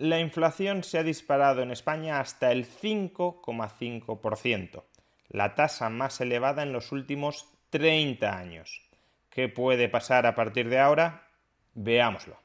La inflación se ha disparado en España hasta el 5,5%, la tasa más elevada en los últimos 30 años. ¿Qué puede pasar a partir de ahora? Veámoslo.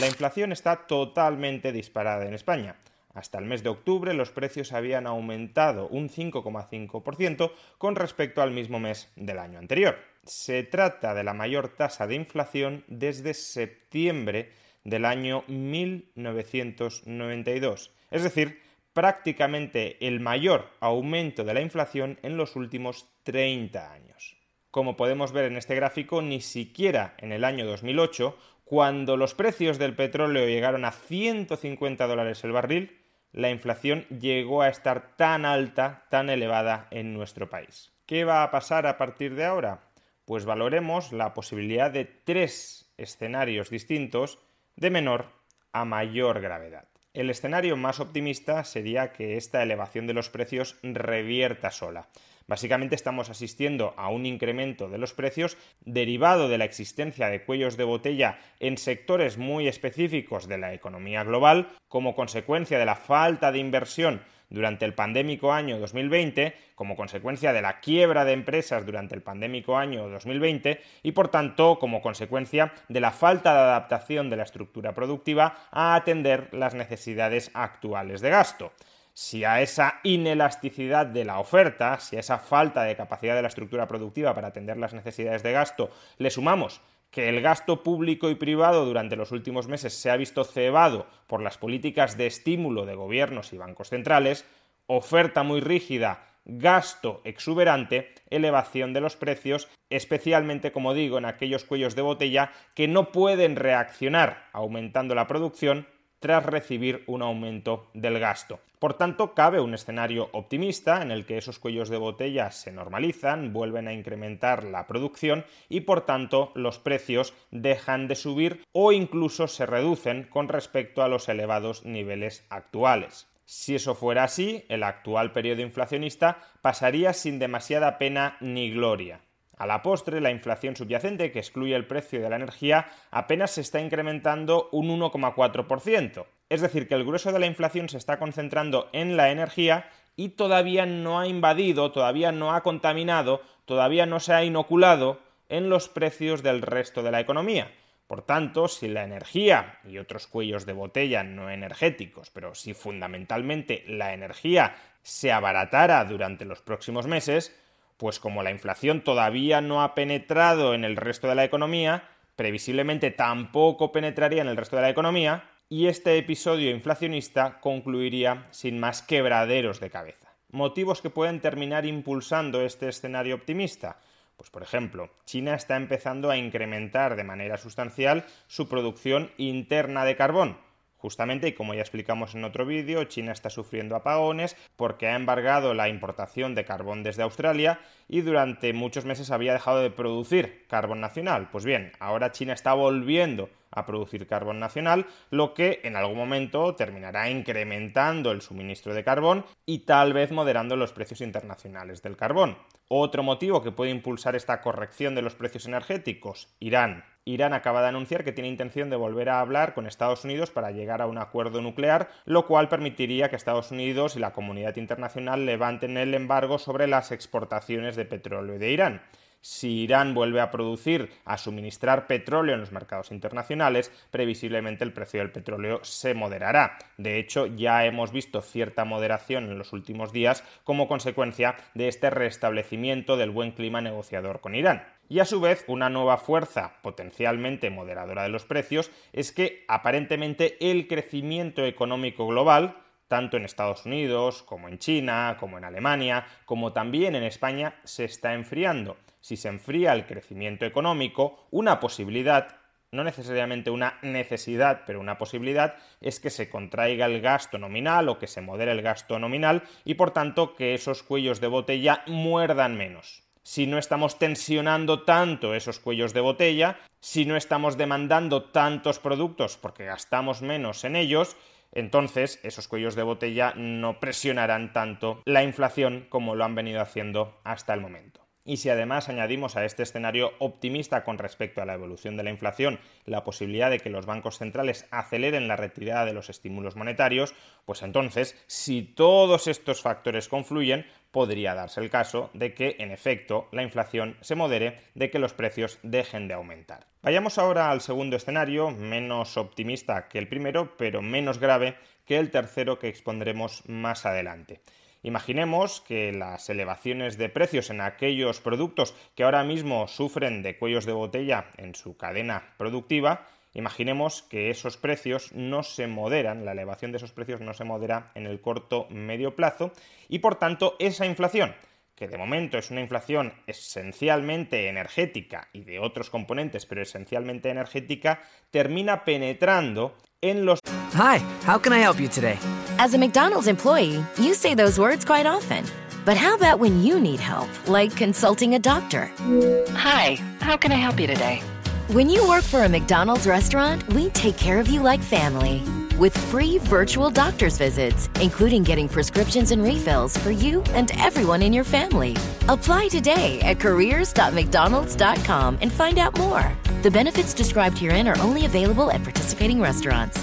La inflación está totalmente disparada en España. Hasta el mes de octubre los precios habían aumentado un 5,5% con respecto al mismo mes del año anterior. Se trata de la mayor tasa de inflación desde septiembre del año 1992, es decir, prácticamente el mayor aumento de la inflación en los últimos 30 años. Como podemos ver en este gráfico, ni siquiera en el año 2008, cuando los precios del petróleo llegaron a 150 dólares el barril, la inflación llegó a estar tan alta, tan elevada en nuestro país. ¿Qué va a pasar a partir de ahora? Pues valoremos la posibilidad de tres escenarios distintos de menor a mayor gravedad. El escenario más optimista sería que esta elevación de los precios revierta sola. Básicamente estamos asistiendo a un incremento de los precios derivado de la existencia de cuellos de botella en sectores muy específicos de la economía global como consecuencia de la falta de inversión durante el pandémico año 2020, como consecuencia de la quiebra de empresas durante el pandémico año 2020 y por tanto como consecuencia de la falta de adaptación de la estructura productiva a atender las necesidades actuales de gasto si a esa inelasticidad de la oferta, si a esa falta de capacidad de la estructura productiva para atender las necesidades de gasto, le sumamos que el gasto público y privado durante los últimos meses se ha visto cebado por las políticas de estímulo de gobiernos y bancos centrales, oferta muy rígida, gasto exuberante, elevación de los precios, especialmente, como digo, en aquellos cuellos de botella que no pueden reaccionar aumentando la producción tras recibir un aumento del gasto. Por tanto, cabe un escenario optimista en el que esos cuellos de botella se normalizan, vuelven a incrementar la producción y por tanto los precios dejan de subir o incluso se reducen con respecto a los elevados niveles actuales. Si eso fuera así, el actual periodo inflacionista pasaría sin demasiada pena ni gloria. A la postre, la inflación subyacente, que excluye el precio de la energía, apenas se está incrementando un 1,4%. Es decir, que el grueso de la inflación se está concentrando en la energía y todavía no ha invadido, todavía no ha contaminado, todavía no se ha inoculado en los precios del resto de la economía. Por tanto, si la energía y otros cuellos de botella no energéticos, pero si fundamentalmente la energía se abaratara durante los próximos meses, pues como la inflación todavía no ha penetrado en el resto de la economía, previsiblemente tampoco penetraría en el resto de la economía, y este episodio inflacionista concluiría sin más quebraderos de cabeza. Motivos que pueden terminar impulsando este escenario optimista. Pues por ejemplo, China está empezando a incrementar de manera sustancial su producción interna de carbón, Justamente, y como ya explicamos en otro vídeo, China está sufriendo apagones porque ha embargado la importación de carbón desde Australia y durante muchos meses había dejado de producir carbón nacional. Pues bien, ahora China está volviendo a producir carbón nacional, lo que en algún momento terminará incrementando el suministro de carbón y tal vez moderando los precios internacionales del carbón. Otro motivo que puede impulsar esta corrección de los precios energéticos, Irán. Irán acaba de anunciar que tiene intención de volver a hablar con Estados Unidos para llegar a un acuerdo nuclear, lo cual permitiría que Estados Unidos y la comunidad internacional levanten el embargo sobre las exportaciones de petróleo de Irán. Si Irán vuelve a producir, a suministrar petróleo en los mercados internacionales, previsiblemente el precio del petróleo se moderará. De hecho, ya hemos visto cierta moderación en los últimos días como consecuencia de este restablecimiento del buen clima negociador con Irán. Y a su vez, una nueva fuerza potencialmente moderadora de los precios es que aparentemente el crecimiento económico global, tanto en Estados Unidos como en China, como en Alemania, como también en España, se está enfriando. Si se enfría el crecimiento económico, una posibilidad no necesariamente una necesidad, pero una posibilidad, es que se contraiga el gasto nominal o que se modere el gasto nominal y por tanto que esos cuellos de botella muerdan menos si no estamos tensionando tanto esos cuellos de botella, si no estamos demandando tantos productos porque gastamos menos en ellos, entonces esos cuellos de botella no presionarán tanto la inflación como lo han venido haciendo hasta el momento. Y si además añadimos a este escenario optimista con respecto a la evolución de la inflación la posibilidad de que los bancos centrales aceleren la retirada de los estímulos monetarios, pues entonces, si todos estos factores confluyen, podría darse el caso de que, en efecto, la inflación se modere, de que los precios dejen de aumentar. Vayamos ahora al segundo escenario, menos optimista que el primero, pero menos grave que el tercero que expondremos más adelante. Imaginemos que las elevaciones de precios en aquellos productos que ahora mismo sufren de cuellos de botella en su cadena productiva, imaginemos que esos precios no se moderan, la elevación de esos precios no se modera en el corto medio plazo y por tanto esa inflación que de momento es una inflación esencialmente energética y de otros componentes, pero esencialmente energética, termina penetrando en los Hi, how can I help you today? As a McDonald's employee, you say those words quite often. But how about when you need help, like consulting a doctor? Hi, how can I help you today? When you work for a McDonald's restaurant, we take care of you like family. With free virtual doctor's visits, including getting prescriptions and refills for you and everyone in your family. Apply today at careers.mcdonalds.com and find out more. The benefits described herein are only available at participating restaurants.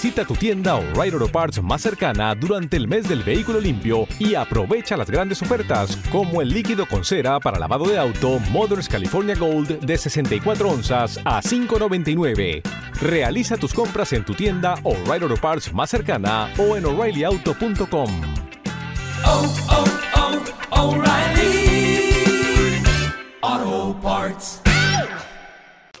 Visita tu tienda O'Reilly Auto Parts más cercana durante el mes del vehículo limpio y aprovecha las grandes ofertas como el líquido con cera para lavado de auto Moderns California Gold de 64 onzas a 5.99. Realiza tus compras en tu tienda O'Reilly Auto Parts más cercana o en o'ReillyAuto.com. Oh, oh, oh, O'Reilly. Auto Parts.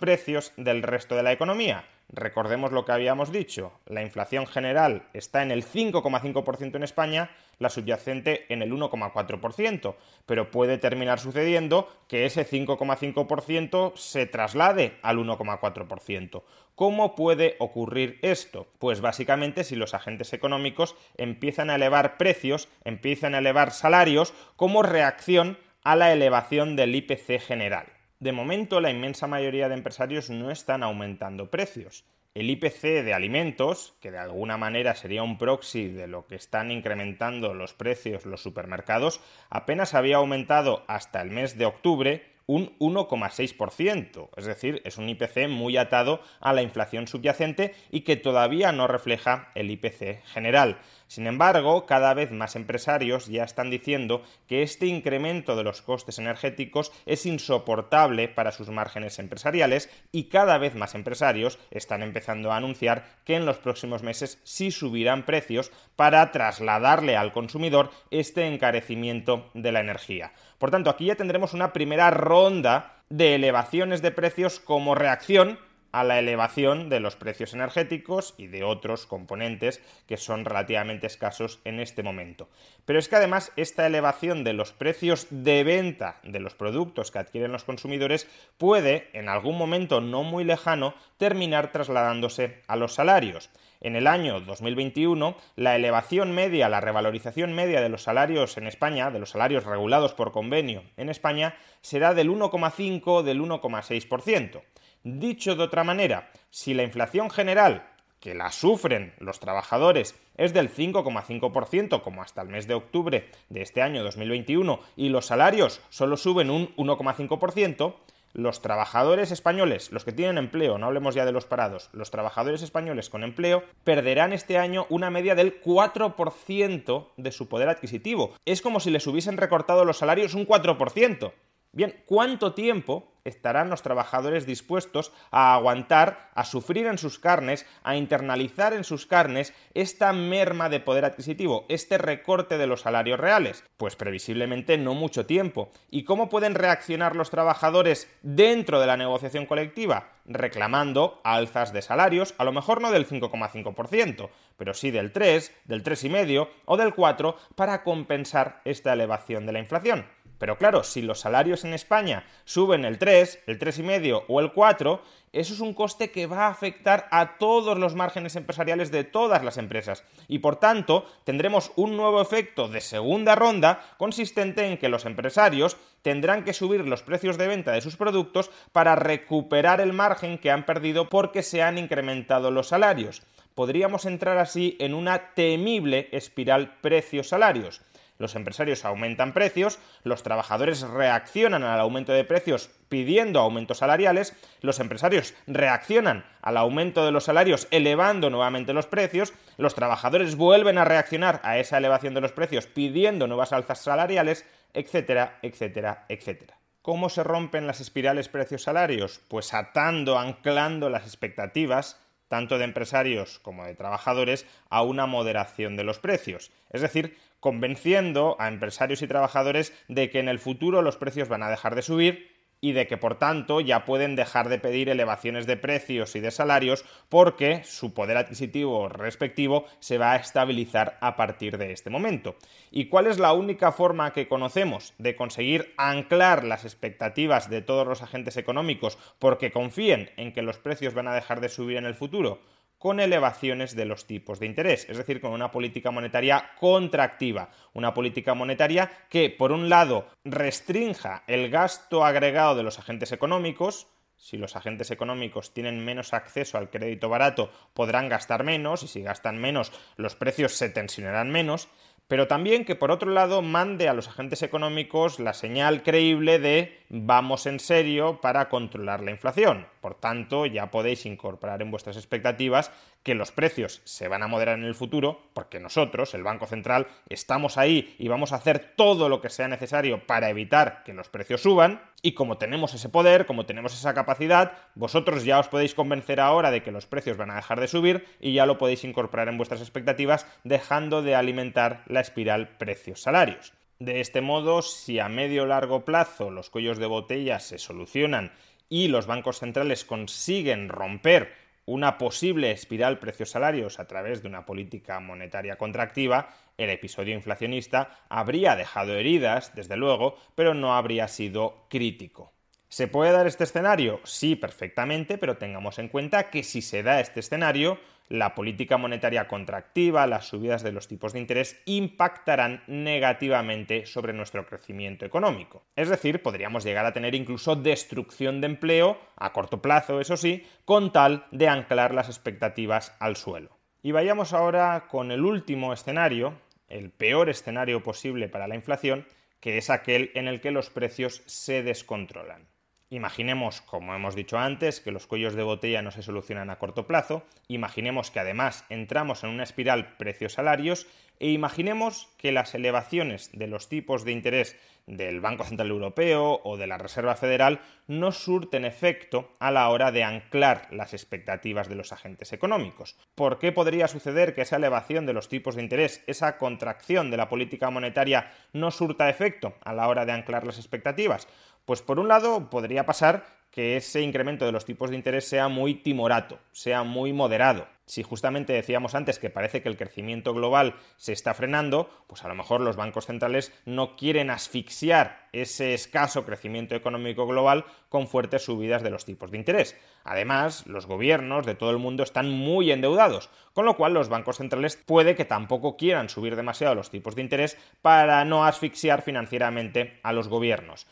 precios del resto de la economía. Recordemos lo que habíamos dicho, la inflación general está en el 5,5% en España, la subyacente en el 1,4%, pero puede terminar sucediendo que ese 5,5% se traslade al 1,4%. ¿Cómo puede ocurrir esto? Pues básicamente si los agentes económicos empiezan a elevar precios, empiezan a elevar salarios como reacción a la elevación del IPC general. De momento la inmensa mayoría de empresarios no están aumentando precios. El IPC de alimentos, que de alguna manera sería un proxy de lo que están incrementando los precios los supermercados, apenas había aumentado hasta el mes de octubre un 1,6%, es decir, es un IPC muy atado a la inflación subyacente y que todavía no refleja el IPC general. Sin embargo, cada vez más empresarios ya están diciendo que este incremento de los costes energéticos es insoportable para sus márgenes empresariales y cada vez más empresarios están empezando a anunciar que en los próximos meses sí subirán precios para trasladarle al consumidor este encarecimiento de la energía. Por tanto, aquí ya tendremos una primera ronda de elevaciones de precios como reacción a la elevación de los precios energéticos y de otros componentes que son relativamente escasos en este momento. Pero es que además esta elevación de los precios de venta de los productos que adquieren los consumidores puede, en algún momento no muy lejano, terminar trasladándose a los salarios. En el año 2021, la elevación media, la revalorización media de los salarios en España, de los salarios regulados por convenio en España, será del 1,5 del 1,6%. Dicho de otra manera, si la inflación general, que la sufren los trabajadores, es del 5,5% como hasta el mes de octubre de este año 2021 y los salarios solo suben un 1,5%, los trabajadores españoles, los que tienen empleo, no hablemos ya de los parados, los trabajadores españoles con empleo perderán este año una media del 4% de su poder adquisitivo. Es como si les hubiesen recortado los salarios un 4%. Bien, ¿cuánto tiempo estarán los trabajadores dispuestos a aguantar, a sufrir en sus carnes, a internalizar en sus carnes esta merma de poder adquisitivo, este recorte de los salarios reales? Pues previsiblemente no mucho tiempo. ¿Y cómo pueden reaccionar los trabajadores dentro de la negociación colectiva? Reclamando alzas de salarios, a lo mejor no del 5,5%, pero sí del 3, del 3,5 o del 4 para compensar esta elevación de la inflación. Pero claro, si los salarios en España suben el 3, el 3,5 o el 4, eso es un coste que va a afectar a todos los márgenes empresariales de todas las empresas. Y por tanto, tendremos un nuevo efecto de segunda ronda consistente en que los empresarios tendrán que subir los precios de venta de sus productos para recuperar el margen que han perdido porque se han incrementado los salarios. Podríamos entrar así en una temible espiral precios-salarios los empresarios aumentan precios, los trabajadores reaccionan al aumento de precios pidiendo aumentos salariales, los empresarios reaccionan al aumento de los salarios elevando nuevamente los precios, los trabajadores vuelven a reaccionar a esa elevación de los precios pidiendo nuevas alzas salariales, etcétera, etcétera, etcétera. ¿Cómo se rompen las espirales precios-salarios? Pues atando, anclando las expectativas tanto de empresarios como de trabajadores, a una moderación de los precios. Es decir, convenciendo a empresarios y trabajadores de que en el futuro los precios van a dejar de subir y de que por tanto ya pueden dejar de pedir elevaciones de precios y de salarios porque su poder adquisitivo respectivo se va a estabilizar a partir de este momento. ¿Y cuál es la única forma que conocemos de conseguir anclar las expectativas de todos los agentes económicos porque confíen en que los precios van a dejar de subir en el futuro? Con elevaciones de los tipos de interés, es decir, con una política monetaria contractiva, una política monetaria que, por un lado, restrinja el gasto agregado de los agentes económicos, si los agentes económicos tienen menos acceso al crédito barato, podrán gastar menos, y si gastan menos, los precios se tensionarán menos, pero también que por otro lado mande a los agentes económicos la señal creíble de vamos en serio para controlar la inflación. Por tanto, ya podéis incorporar en vuestras expectativas que los precios se van a moderar en el futuro, porque nosotros, el Banco Central, estamos ahí y vamos a hacer todo lo que sea necesario para evitar que los precios suban, y como tenemos ese poder, como tenemos esa capacidad, vosotros ya os podéis convencer ahora de que los precios van a dejar de subir y ya lo podéis incorporar en vuestras expectativas, dejando de alimentar la espiral precios-salarios. De este modo, si a medio largo plazo los cuellos de botella se solucionan y los bancos centrales consiguen romper una posible espiral precios-salarios a través de una política monetaria contractiva, el episodio inflacionista habría dejado heridas, desde luego, pero no habría sido crítico. ¿Se puede dar este escenario? Sí, perfectamente, pero tengamos en cuenta que si se da este escenario, la política monetaria contractiva, las subidas de los tipos de interés impactarán negativamente sobre nuestro crecimiento económico. Es decir, podríamos llegar a tener incluso destrucción de empleo, a corto plazo, eso sí, con tal de anclar las expectativas al suelo. Y vayamos ahora con el último escenario, el peor escenario posible para la inflación, que es aquel en el que los precios se descontrolan. Imaginemos, como hemos dicho antes, que los cuellos de botella no se solucionan a corto plazo, imaginemos que además entramos en una espiral precios-salarios e imaginemos que las elevaciones de los tipos de interés del Banco Central Europeo o de la Reserva Federal no surten efecto a la hora de anclar las expectativas de los agentes económicos. ¿Por qué podría suceder que esa elevación de los tipos de interés, esa contracción de la política monetaria no surta efecto a la hora de anclar las expectativas? Pues por un lado podría pasar que ese incremento de los tipos de interés sea muy timorato, sea muy moderado. Si justamente decíamos antes que parece que el crecimiento global se está frenando, pues a lo mejor los bancos centrales no quieren asfixiar ese escaso crecimiento económico global con fuertes subidas de los tipos de interés. Además, los gobiernos de todo el mundo están muy endeudados, con lo cual los bancos centrales puede que tampoco quieran subir demasiado los tipos de interés para no asfixiar financieramente a los gobiernos.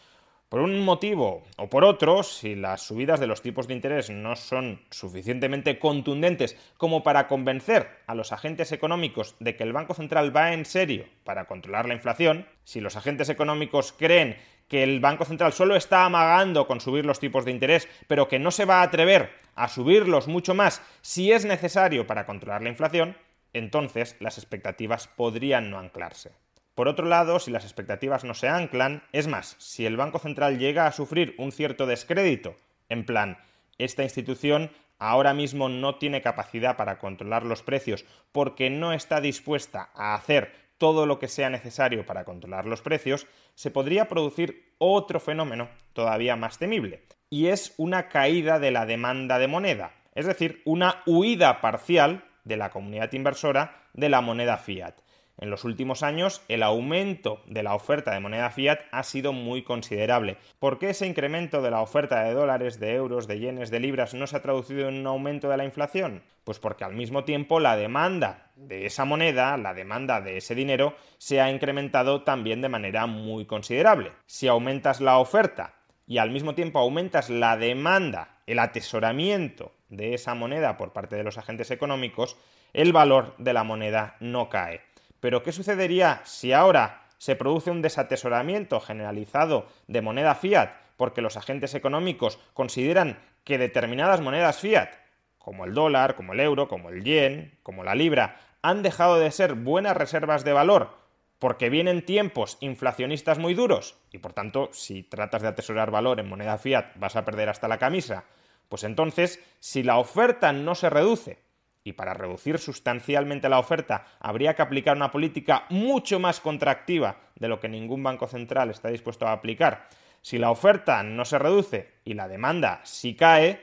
Por un motivo o por otro, si las subidas de los tipos de interés no son suficientemente contundentes como para convencer a los agentes económicos de que el Banco Central va en serio para controlar la inflación, si los agentes económicos creen que el Banco Central solo está amagando con subir los tipos de interés, pero que no se va a atrever a subirlos mucho más si es necesario para controlar la inflación, entonces las expectativas podrían no anclarse. Por otro lado, si las expectativas no se anclan, es más, si el Banco Central llega a sufrir un cierto descrédito, en plan, esta institución ahora mismo no tiene capacidad para controlar los precios porque no está dispuesta a hacer todo lo que sea necesario para controlar los precios, se podría producir otro fenómeno todavía más temible, y es una caída de la demanda de moneda, es decir, una huida parcial de la comunidad inversora de la moneda fiat. En los últimos años, el aumento de la oferta de moneda fiat ha sido muy considerable. ¿Por qué ese incremento de la oferta de dólares, de euros, de yenes, de libras no se ha traducido en un aumento de la inflación? Pues porque al mismo tiempo la demanda de esa moneda, la demanda de ese dinero, se ha incrementado también de manera muy considerable. Si aumentas la oferta y al mismo tiempo aumentas la demanda, el atesoramiento de esa moneda por parte de los agentes económicos, el valor de la moneda no cae. Pero ¿qué sucedería si ahora se produce un desatesoramiento generalizado de moneda fiat porque los agentes económicos consideran que determinadas monedas fiat, como el dólar, como el euro, como el yen, como la libra, han dejado de ser buenas reservas de valor porque vienen tiempos inflacionistas muy duros y por tanto si tratas de atesorar valor en moneda fiat vas a perder hasta la camisa, pues entonces si la oferta no se reduce y para reducir sustancialmente la oferta habría que aplicar una política mucho más contractiva de lo que ningún banco central está dispuesto a aplicar. Si la oferta no se reduce y la demanda sí cae,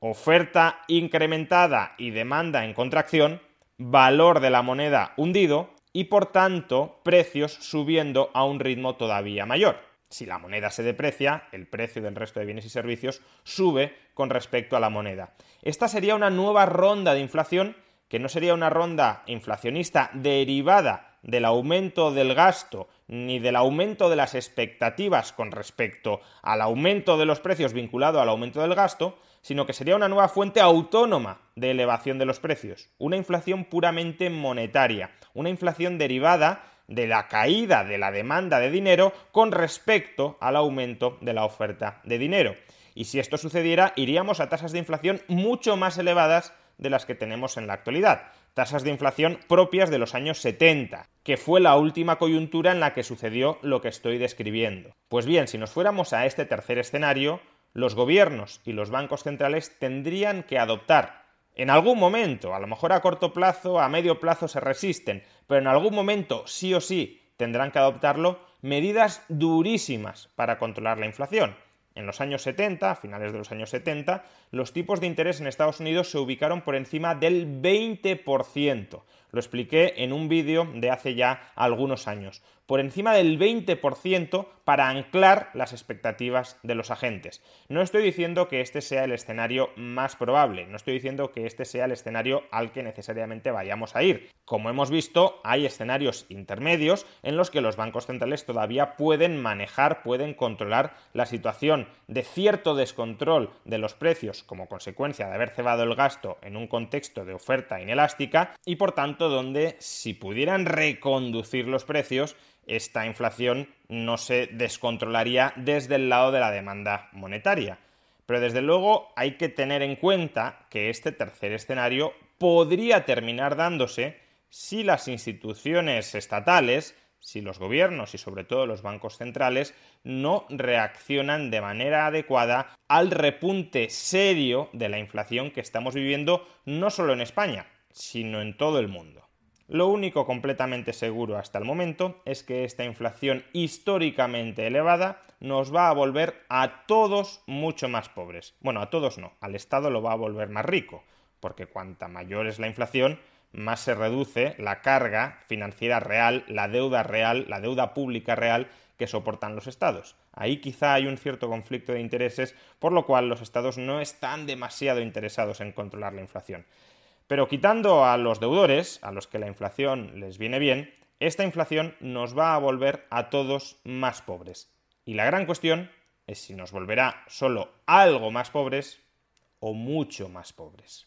oferta incrementada y demanda en contracción, valor de la moneda hundido y por tanto precios subiendo a un ritmo todavía mayor. Si la moneda se deprecia, el precio del resto de bienes y servicios sube con respecto a la moneda. Esta sería una nueva ronda de inflación que no sería una ronda inflacionista derivada del aumento del gasto ni del aumento de las expectativas con respecto al aumento de los precios vinculado al aumento del gasto, sino que sería una nueva fuente autónoma de elevación de los precios, una inflación puramente monetaria, una inflación derivada de la caída de la demanda de dinero con respecto al aumento de la oferta de dinero. Y si esto sucediera, iríamos a tasas de inflación mucho más elevadas de las que tenemos en la actualidad, tasas de inflación propias de los años 70, que fue la última coyuntura en la que sucedió lo que estoy describiendo. Pues bien, si nos fuéramos a este tercer escenario, los gobiernos y los bancos centrales tendrían que adoptar en algún momento, a lo mejor a corto plazo, a medio plazo se resisten, pero en algún momento sí o sí tendrán que adoptarlo medidas durísimas para controlar la inflación. En los años 70, a finales de los años 70, los tipos de interés en Estados Unidos se ubicaron por encima del 20%. Lo expliqué en un vídeo de hace ya algunos años. Por encima del 20% para anclar las expectativas de los agentes. No estoy diciendo que este sea el escenario más probable, no estoy diciendo que este sea el escenario al que necesariamente vayamos a ir. Como hemos visto, hay escenarios intermedios en los que los bancos centrales todavía pueden manejar, pueden controlar la situación de cierto descontrol de los precios como consecuencia de haber cebado el gasto en un contexto de oferta inelástica y por tanto donde si pudieran reconducir los precios esta inflación no se descontrolaría desde el lado de la demanda monetaria. Pero desde luego hay que tener en cuenta que este tercer escenario podría terminar dándose si las instituciones estatales, si los gobiernos y sobre todo los bancos centrales no reaccionan de manera adecuada al repunte serio de la inflación que estamos viviendo no solo en España, sino en todo el mundo. Lo único completamente seguro hasta el momento es que esta inflación históricamente elevada nos va a volver a todos mucho más pobres. Bueno, a todos no, al Estado lo va a volver más rico, porque cuanta mayor es la inflación, más se reduce la carga financiera real, la deuda real, la deuda pública real que soportan los estados. Ahí quizá hay un cierto conflicto de intereses, por lo cual los estados no están demasiado interesados en controlar la inflación. Pero quitando a los deudores, a los que la inflación les viene bien, esta inflación nos va a volver a todos más pobres. Y la gran cuestión es si nos volverá solo algo más pobres o mucho más pobres.